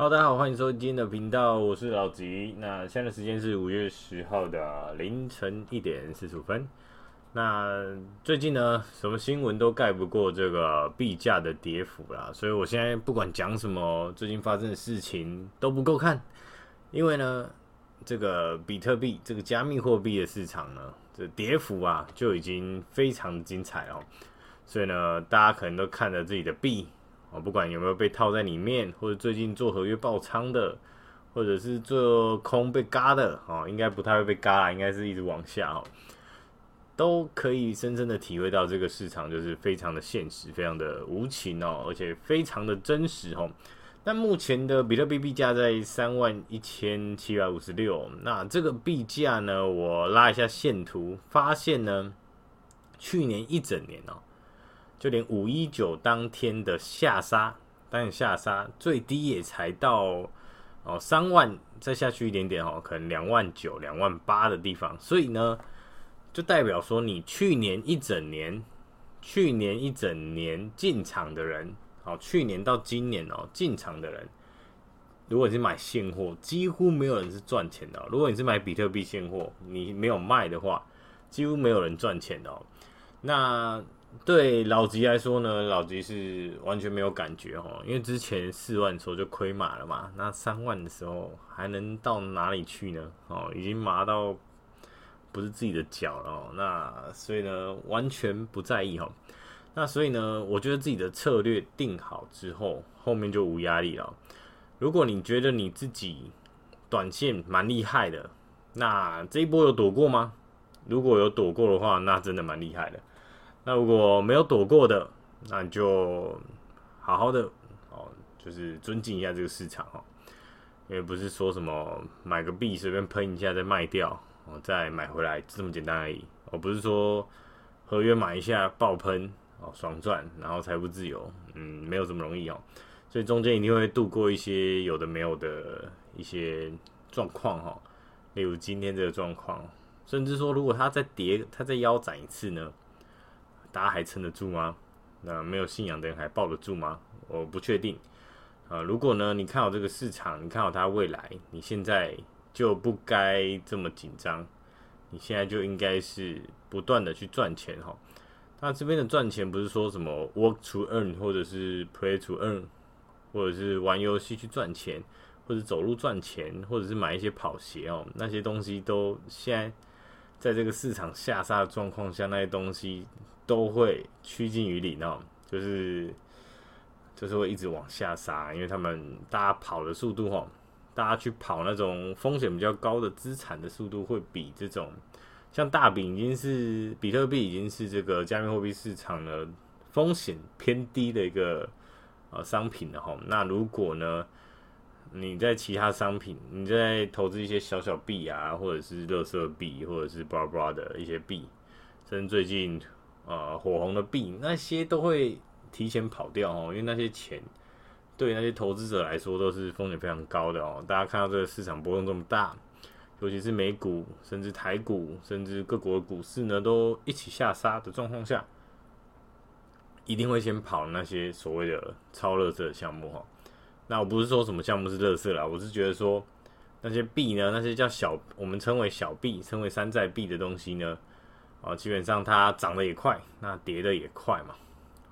好，大家好，欢迎收听今天的频道，我是老吉。那现在的时间是五月十号的凌晨一点四十五分。那最近呢，什么新闻都盖不过这个币价的跌幅啦，所以我现在不管讲什么，最近发生的事情都不够看，因为呢，这个比特币这个加密货币的市场呢，这跌幅啊就已经非常精彩哦。所以呢，大家可能都看着自己的币。哦，不管有没有被套在里面，或者最近做合约爆仓的，或者是做空被嘎的，哦，应该不太会被嘎啦，应该是一直往下哦，都可以深深的体会到这个市场就是非常的现实，非常的无情哦，而且非常的真实哦。但目前的比特币币价在三万一千七百五十六，那这个币价呢，我拉一下线图，发现呢，去年一整年哦。就连五一九当天的下杀，当然下杀最低也才到哦三万，再下去一点点哦，可能两万九、两万八的地方。所以呢，就代表说你去年一整年，去年一整年进场的人，好，去年到今年哦进场的人，如果你是买现货，几乎没有人是赚钱的。如果你是买比特币现货，你没有卖的话，几乎没有人赚钱的。哦那对老吉来说呢，老吉是完全没有感觉哦，因为之前四万的时候就亏麻了嘛，那三万的时候还能到哪里去呢？哦，已经麻到不是自己的脚了，那所以呢，完全不在意哦。那所以呢，我觉得自己的策略定好之后，后面就无压力了。如果你觉得你自己短线蛮厉害的，那这一波有躲过吗？如果有躲过的话，那真的蛮厉害的。那如果没有躲过的，那你就好好的哦，就是尊敬一下这个市场哦，因为不是说什么买个币随便喷一下再卖掉哦，再买回来这么简单而已。哦，不是说合约买一下爆喷哦，爽赚，然后财富自由，嗯，没有这么容易哦。所以中间一定会度过一些有的没有的一些状况哈，例如今天这个状况，甚至说如果它再跌，它再腰斩一次呢？大家还撑得住吗？那没有信仰的人还抱得住吗？我不确定。啊，如果呢，你看好这个市场，你看好它未来，你现在就不该这么紧张。你现在就应该是不断的去赚钱哈。那这边的赚钱不是说什么 work to earn，或者是 play to earn，或者是玩游戏去赚钱，或者走路赚钱，或者是买一些跑鞋哦，那些东西都现在在这个市场下杀的状况下，那些东西。都会趋近于零哦，就是就是会一直往下杀，因为他们大家跑的速度哈，大家去跑那种风险比较高的资产的速度会比这种像大饼已经是比特币已经是这个加密货币市场的风险偏低的一个呃商品了哈。那如果呢，你在其他商品，你在投资一些小小币啊，或者是乐色币，或者是巴拉巴拉的一些币，甚至最近。呃，火红的币那些都会提前跑掉哦，因为那些钱对那些投资者来说都是风险非常高的哦。大家看到这个市场波动这么大，尤其是美股，甚至台股，甚至各国的股市呢，都一起下杀的状况下，一定会先跑那些所谓的超垃圾的项目哈。那我不是说什么项目是垃圾啦，我是觉得说那些币呢，那些叫小，我们称为小币，称为山寨币的东西呢。啊，基本上它涨得也快，那跌得也快嘛。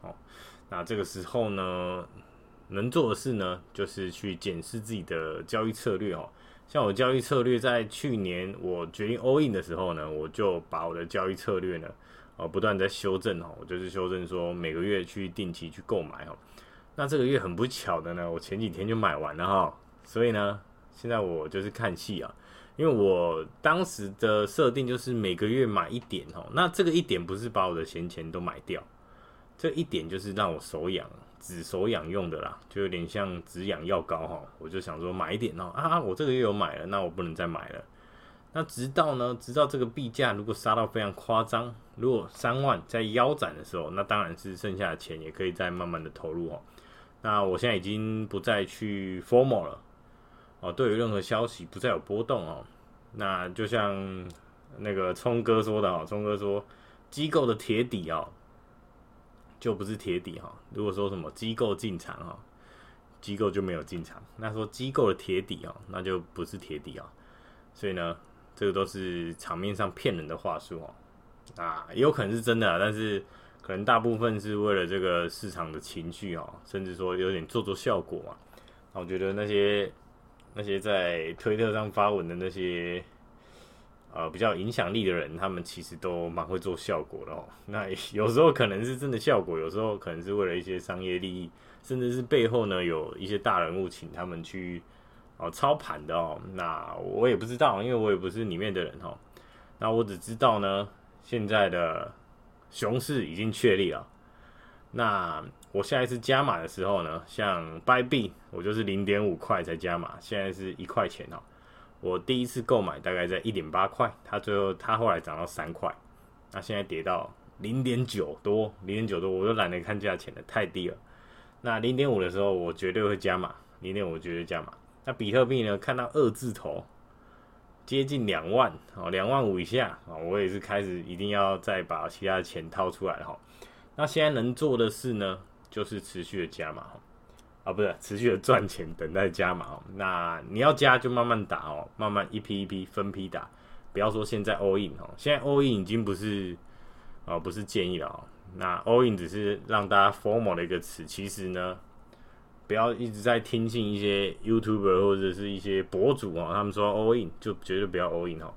哦，那这个时候呢，能做的事呢，就是去检视自己的交易策略哦。像我交易策略，在去年我决定 all in 的时候呢，我就把我的交易策略呢，哦，不断在修正哦。我就是修正说，每个月去定期去购买哦。那这个月很不巧的呢，我前几天就买完了哈。所以呢，现在我就是看戏啊。因为我当时的设定就是每个月买一点哦，那这个一点不是把我的闲钱都买掉，这一点就是让我手痒，止手痒用的啦，就有点像止痒药膏哈。我就想说买一点哦，啊，我这个月有买了，那我不能再买了。那直到呢，直到这个币价如果杀到非常夸张，如果三万在腰斩的时候，那当然是剩下的钱也可以再慢慢的投入哦。那我现在已经不再去 formal 了。哦，对于任何消息不再有波动哦，那就像那个聪哥说的哦，聪哥说机构的铁底哦，就不是铁底哈。如果说什么机构进场哈，机构就没有进场。那说机构的铁底哦，那就不是铁底啊。所以呢，这个都是场面上骗人的话术哦。啊，也有可能是真的，但是可能大部分是为了这个市场的情绪哦，甚至说有点做做效果嘛。我觉得那些那些在推特上发文的那些。呃，比较影响力的人，他们其实都蛮会做效果的哦。那 有时候可能是真的效果，有时候可能是为了一些商业利益，甚至是背后呢有一些大人物请他们去哦操盘的哦。那我也不知道，因为我也不是里面的人哦。那我只知道呢，现在的熊市已经确立了。那我下一次加码的时候呢，像 buy b 我就是零点五块才加码，现在是一块钱哦。我第一次购买大概在一点八块，它最后它后来涨到三块，那现在跌到零点九多，零点九多，我都懒得看价钱了，太低了。那零点五的时候，我绝对会加码，零点五绝对加码。那比特币呢？看到二字头接近两万哦，两万五以下啊，我也是开始一定要再把其他的钱掏出来哈。那现在能做的事呢，就是持续的加码哦。啊，不是持续的赚钱，等待加码哦。那你要加就慢慢打哦，慢慢一批一批分批打，不要说现在 all in 哦。现在 all in 已经不是啊，不是建议了哦。那 all in 只是让大家 formal 的一个词，其实呢，不要一直在听信一些 YouTuber 或者是一些博主哦，他们说 all in 就绝对不要 all in 哦。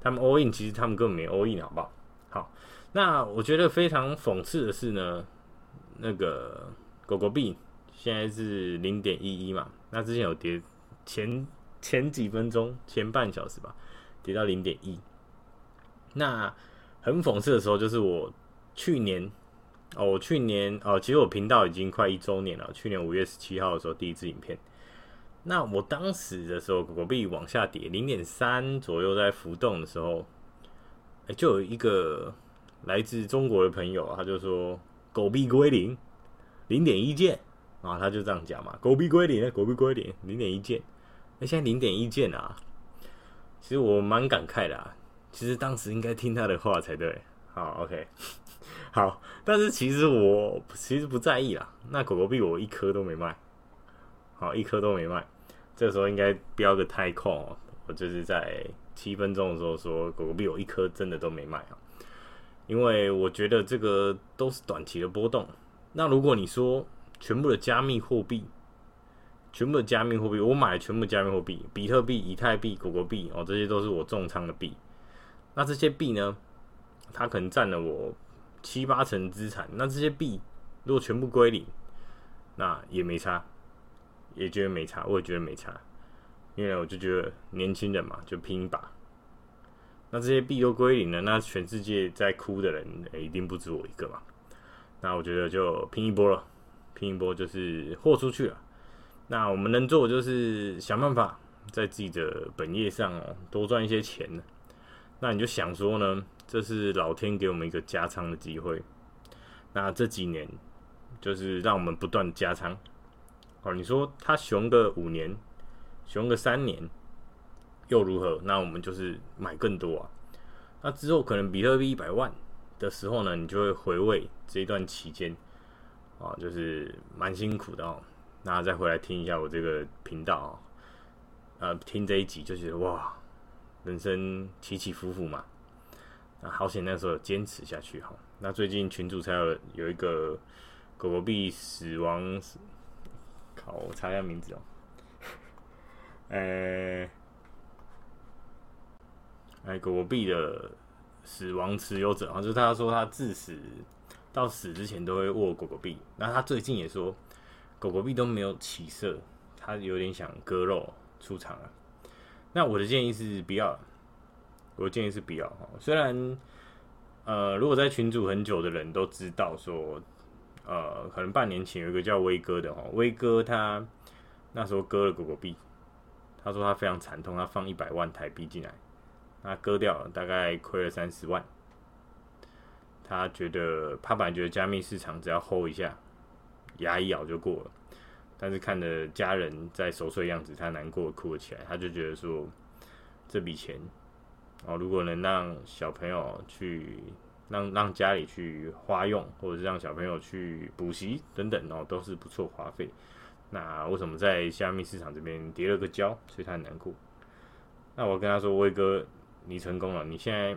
他们 all in 其实他们根本没 all in，好不好？好，那我觉得非常讽刺的是呢，那个狗狗币。现在是零点一一嘛，那之前有跌，前前几分钟前半小时吧，跌到零点一。那很讽刺的时候，就是我去年哦，我去年哦，其实我频道已经快一周年了。去年五月十七号的时候，第一支影片。那我当时的时候，狗狗币往下跌零点三左右，在浮动的时候，哎，就有一个来自中国的朋友，他就说狗币归零，零点一件。啊，他就这样讲嘛，狗币归零，狗币归零，零点一件。那现在零点一件啊，其实我蛮感慨的啊。其实当时应该听他的话才对。好，OK，好，但是其实我其实不在意啦。那狗狗币我一颗都没卖，好，一颗都没卖。这时候应该标个太空，我就是在七分钟的时候说狗狗币我一颗真的都没卖啊，因为我觉得这个都是短期的波动。那如果你说，全部的加密货币，全部的加密货币，我买全部加密货币，比特币、以太币、狗狗币哦，这些都是我重仓的币。那这些币呢，它可能占了我七八成资产。那这些币如果全部归零，那也没差，也觉得没差，我也觉得没差，因为我就觉得年轻人嘛，就拼一把。那这些币都归零了，那全世界在哭的人，欸，一定不止我一个嘛。那我觉得就拼一波了。拼一波就是豁出去了。那我们能做的就是想办法在自己的本业上哦多赚一些钱。那你就想说呢，这是老天给我们一个加仓的机会。那这几年就是让我们不断加仓。哦，你说他熊个五年，熊个三年又如何？那我们就是买更多啊。那之后可能比特币一百万的时候呢，你就会回味这一段期间。啊，就是蛮辛苦的哦。那再回来听一下我这个频道啊，呃，听这一集就觉得哇，人生起起伏伏嘛。那好险那时候坚持下去哈。那最近群主才有有一个狗狗币死亡，靠，我查一下名字哦。呃，哎，狗狗币的死亡持有者啊，就是他说他自死。到死之前都会握狗狗币，那他最近也说狗狗币都没有起色，他有点想割肉出场了。那我的建议是不要，我的建议是不要哈。虽然呃，如果在群组很久的人都知道说，呃，可能半年前有一个叫威哥的哈，威哥他那时候割了狗狗币，他说他非常惨痛，他放一百万台币进来，那割掉了，大概亏了三十万。他觉得，他本来觉得加密市场只要 hold 一下，牙一咬就过了。但是看着家人在熟睡的样子，他难过哭了起来。他就觉得说，这笔钱哦，如果能让小朋友去让让家里去花用，或者是让小朋友去补习等等哦，都是不错花费。那为什么在虾米市场这边跌了个跤，所以他很难过。那我跟他说，威哥，你成功了，你现在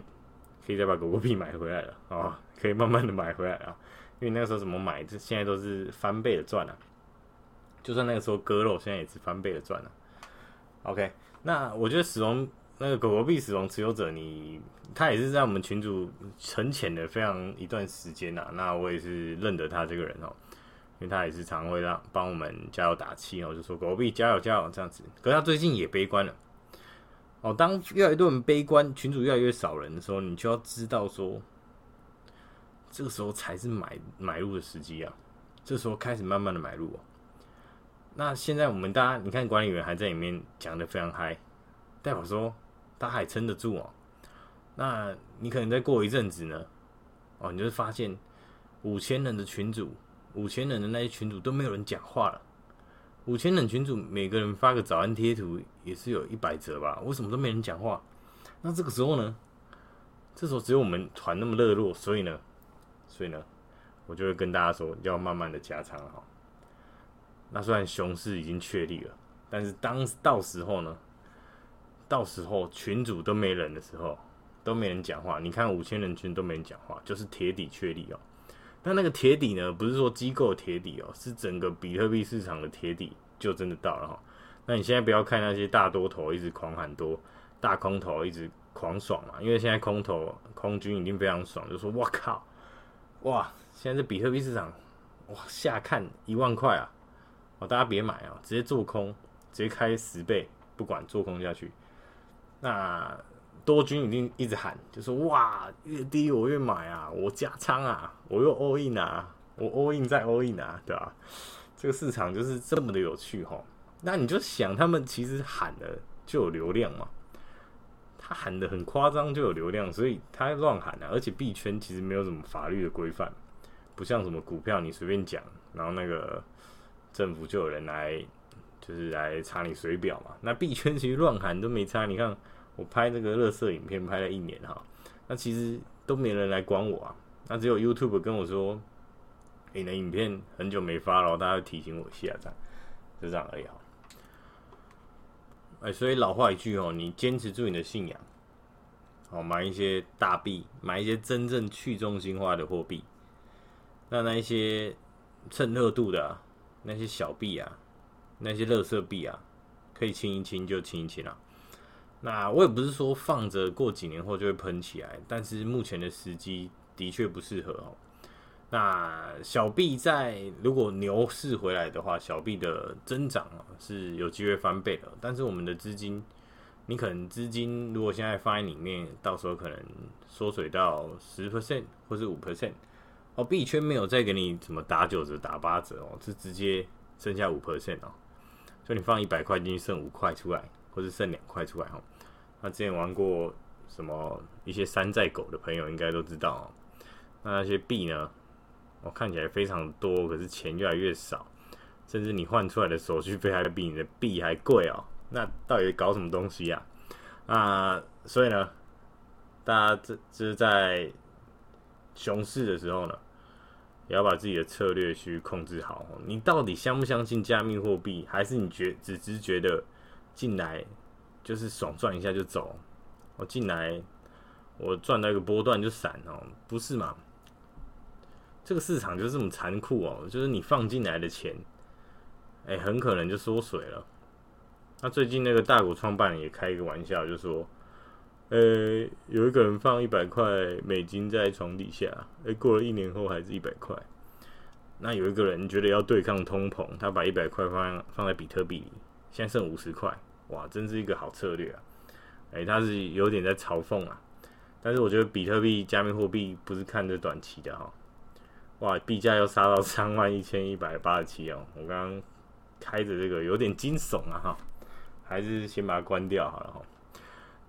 可以再把狗狗币买回来了啊、哦，可以慢慢的买回来啊，因为那个时候怎么买，这现在都是翻倍的赚、啊。就算那个时候割肉，现在也是翻倍的赚、啊。OK，那我觉得死亡那个狗狗币死亡持有者你，他也是在我们群主沉潜的非常一段时间呐、啊。那我也是认得他这个人哦。因为他也是常会让帮我们加油打气哦，就说狗币加油加油这样子。可是他最近也悲观了哦。当越来越多人悲观，群主越来越少人的时候，你就要知道说，这个时候才是买买入的时机啊。这时候开始慢慢的买入哦。那现在我们大家，你看管理员还在里面讲的非常嗨，代表说他还撑得住哦。那你可能再过一阵子呢，哦，你就会发现五千人的群主。五千人的那些群主都没有人讲话了。五千人群组每个人发个早安贴图也是有一百折吧？为什么都没人讲话？那这个时候呢？这时候只有我们团那么热络，所以呢，所以呢，我就会跟大家说要慢慢的加仓哈。那虽然熊市已经确立了，但是当到时候呢，到时候群组都没人的时候，都没人讲话。你看五千人群都没人讲话，就是铁底确立哦。那那个铁底呢？不是说机构铁底哦，是整个比特币市场的铁底就真的到了哈。那你现在不要看那些大多头一直狂喊多，大空头一直狂爽嘛，因为现在空头空军已经非常爽，就说我靠，哇，现在这比特币市场哇下看一万块啊，哦大家别买啊，直接做空，直接开十倍，不管做空下去，那。多军一定一直喊，就说哇，越低我越买啊，我加仓啊，我又 all in 啊，我 all in 再 all in 啊，对吧？这个市场就是这么的有趣哈。那你就想，他们其实喊的就有流量嘛，他喊的很夸张就有流量，所以他乱喊啊。而且币圈其实没有什么法律的规范，不像什么股票你随便讲，然后那个政府就有人来就是来查你水表嘛。那币圈其实乱喊都没差，你看。我拍这个垃圾影片拍了一年哈，那其实都没人来管我啊，那只有 YouTube 跟我说，你的影片很久没发了，大家提醒我下，这样就这样而已哈。哎，所以老话一句哦，你坚持住你的信仰，好买一些大币，买一些真正去中心化的货币，那那一些蹭热度的，那些小币啊，那些垃圾币啊，可以清一清就清一清了。那我也不是说放着过几年后就会喷起来，但是目前的时机的确不适合哦。那小币在如果牛市回来的话，小币的增长是有机会翻倍的。但是我们的资金，你可能资金如果现在放在里面，到时候可能缩水到十 percent 或是五 percent 哦。币圈没有再给你什么打九折、打八折哦，是直接剩下五 percent 哦。所以你放一百块进去，剩五块出来。或是剩两块出来哈，那之前玩过什么一些山寨狗的朋友应该都知道哦。那那些币呢，我看起来非常多，可是钱越来越少，甚至你换出来的手续费还比你的币还贵哦。那到底搞什么东西呀？啊，所以呢，大家这这是在熊市的时候呢，也要把自己的策略去控制好。你到底相不相信加密货币，还是你觉只是觉得？进来就是爽赚一下就走，我进来我赚到一个波段就闪哦，不是嘛？这个市场就是这么残酷哦，就是你放进来的钱，哎，很可能就缩水了。那最近那个大股创办人也开一个玩笑，就说，呃，有一个人放一百块美金在床底下，哎，过了一年后还是一百块。那有一个人觉得要对抗通膨，他把一百块放放在比特币里，现在剩五十块。哇，真是一个好策略啊！哎、他是有点在嘲讽啊，但是我觉得比特币、加密货币不是看这短期的哈。哇，币价又杀到三万一千一百八十七哦，我刚刚开着这个有点惊悚啊哈，还是先把它关掉好了哈。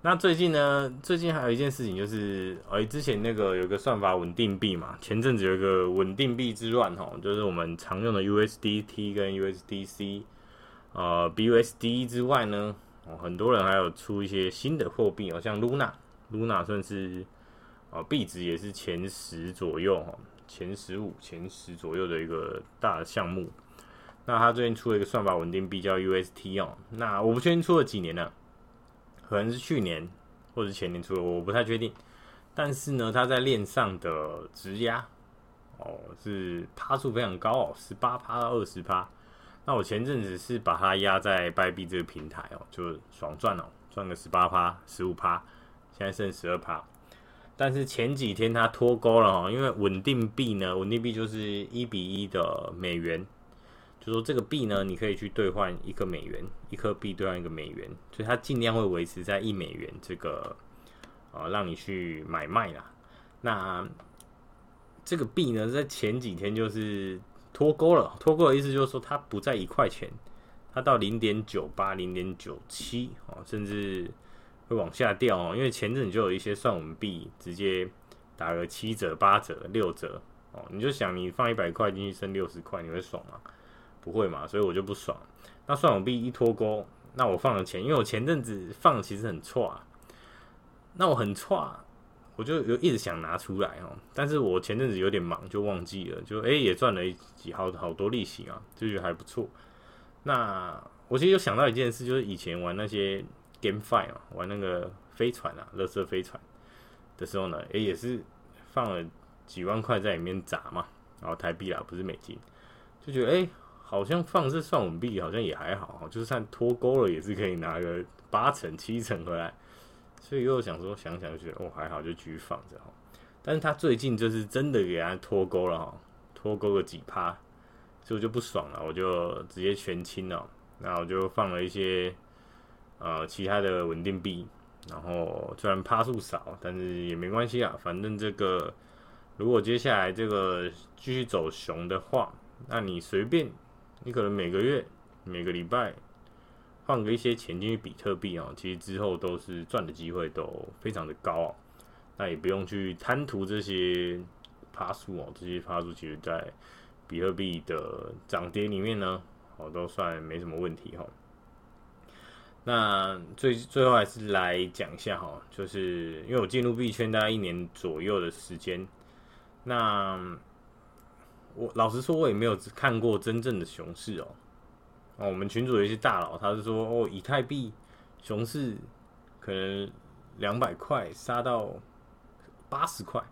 那最近呢，最近还有一件事情就是，哎、之前那个有个算法稳定币嘛，前阵子有一个稳定币之乱哈，就是我们常用的 USDT 跟 USDC。呃，BUSD 之外呢，哦，很多人还有出一些新的货币哦，像 Luna，Luna 算是啊币值也是前十左右哈，前十五、前十左右的一个大项目。那他最近出了一个算法稳定币叫 UST 哦，那我不确定出了几年了，可能是去年或者前年出的，我不太确定。但是呢，它在链上的质押哦是趴数非常高哦，十八趴到二十趴。那我前阵子是把它压在 Bybit 这个平台哦，就爽赚哦，赚个十八趴、十五趴，现在剩十二趴。但是前几天它脱钩了哦，因为稳定币呢，稳定币就是一比一的美元，就说这个币呢，你可以去兑换一个美元，一颗币兑换一个美元，所以它尽量会维持在一美元这个呃，让你去买卖啦。那这个币呢，在前几天就是脱钩了，脱钩的意思就是说它不在一块钱，它到零点九八、零点九七哦，甚至。会往下掉哦，因为前阵就有一些算稳币直接打个七折、八折、六折哦，你就想你放一百块进去剩六十块，你会爽吗？不会嘛，所以我就不爽。那算稳币一脱钩，那我放了钱，因为我前阵子放其实很错啊，那我很错，我就有一直想拿出来哦，但是我前阵子有点忙就忘记了，就诶、欸、也赚了几好好多利息啊，就觉得还不错。那我其实有想到一件事，就是以前玩那些。GameFi 啊，玩那个飞船啊，乐色飞船的时候呢，诶、欸，也是放了几万块在里面砸嘛，然后台币啦，不是美金，就觉得诶、欸，好像放这算稳币好像也还好，就算脱钩了也是可以拿个八成七成回来，所以又想说想想就觉得哦还好，就继续放着哈。但是他最近就是真的给他脱钩了哈，脱钩个几趴，所以我就不爽了，我就直接全清了，那我就放了一些。呃，其他的稳定币，然后虽然趴数少，但是也没关系啊。反正这个，如果接下来这个继续走熊的话，那你随便，你可能每个月、每个礼拜放个一些钱进去比特币啊，其实之后都是赚的机会都非常的高。那也不用去贪图这些趴数哦，这些趴数其实在比特币的涨跌里面呢，哦，都算没什么问题哈。那最最后还是来讲一下哈，就是因为我进入币圈大概一年左右的时间，那我老实说，我也没有看过真正的熊市哦。哦，我们群主有一些大佬，他是说哦，以太币熊市可能两百块杀到八十块，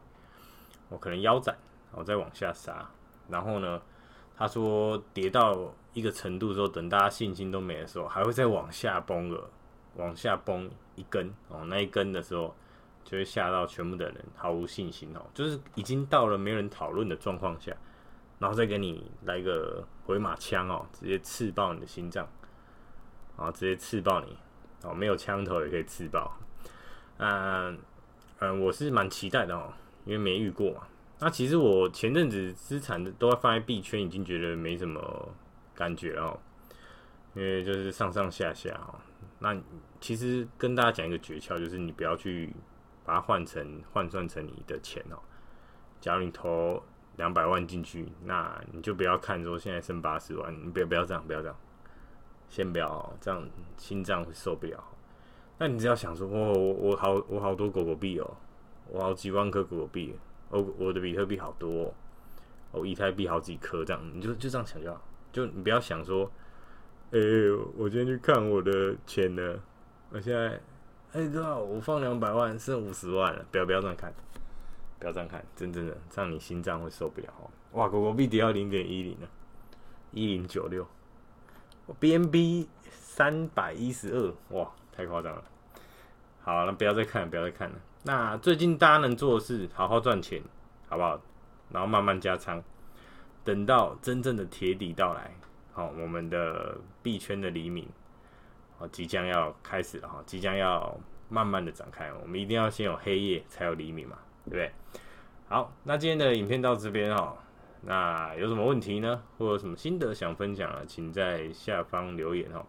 我可能腰斩，我再往下杀，然后呢，他说跌到。一个程度之后，等大家信心都没的时候，还会再往下崩个，往下崩一根哦，那一根的时候，就会吓到全部的人毫无信心哦，就是已经到了没人讨论的状况下，然后再给你来个回马枪哦，直接刺爆你的心脏，然后直接刺爆你哦，没有枪头也可以刺爆。嗯嗯，我是蛮期待的哦，因为没遇过嘛。那其实我前阵子资产都要放在币圈，已经觉得没什么。感觉哦，因为就是上上下下哦。那其实跟大家讲一个诀窍，就是你不要去把它换成换算成你的钱哦。假如你投两百万进去，那你就不要看说现在剩八十万，你不要不要这样，不要这样，先不要这样，心脏会受不了。那你只要想说，我我我好我好多狗狗币哦，我好几万颗狗狗币，我我的比特币好多哦，我以太币好几颗，这样你就就这样想就好。就你不要想说，哎、我今天去看我的钱呢，我现在，哎哥，我放两百万剩五十万了，不要不要这样看，不要这样看，真正的这样你心脏会受不了。哇，狗狗币跌到零点一零了，一零九六，我 BNB 三百一十二，哇，太夸张了。好，那不要再看了，不要再看了。那最近大家能做的是好好赚钱，好不好？然后慢慢加仓。等到真正的铁底到来，好，我们的币圈的黎明，好，即将要开始了哈，即将要慢慢的展开。我们一定要先有黑夜，才有黎明嘛，对不对？好，那今天的影片到这边哈，那有什么问题呢？或者有什么心得想分享啊？请在下方留言哈。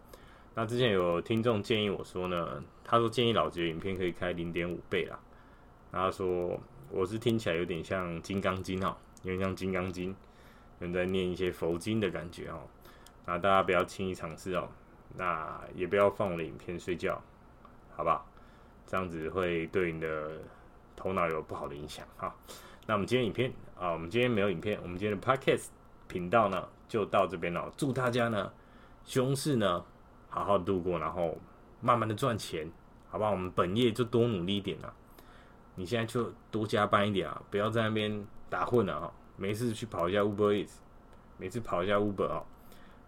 那之前有听众建议我说呢，他说建议老吉的影片可以开零点五倍啦。然后他说我是听起来有点像金刚经哈，有点像金刚经。正在念一些佛经的感觉哦，那大家不要轻易尝试哦，那也不要放我的影片睡觉，好不好？这样子会对你的头脑有不好的影响哈。那我们今天影片啊，我们今天没有影片，我们今天的 Podcast 频道呢就到这边了。祝大家呢，熊市呢好好度过，然后慢慢的赚钱，好不好？我们本业就多努力一点啊！你现在就多加班一点啊，不要在那边打混了啊！没事去跑一下 Uber is 每次跑一下 Uber 啊，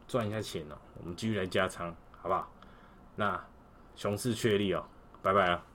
赚一下钱哦。我们继续来加仓，好不好？那熊市确立哦，拜拜了。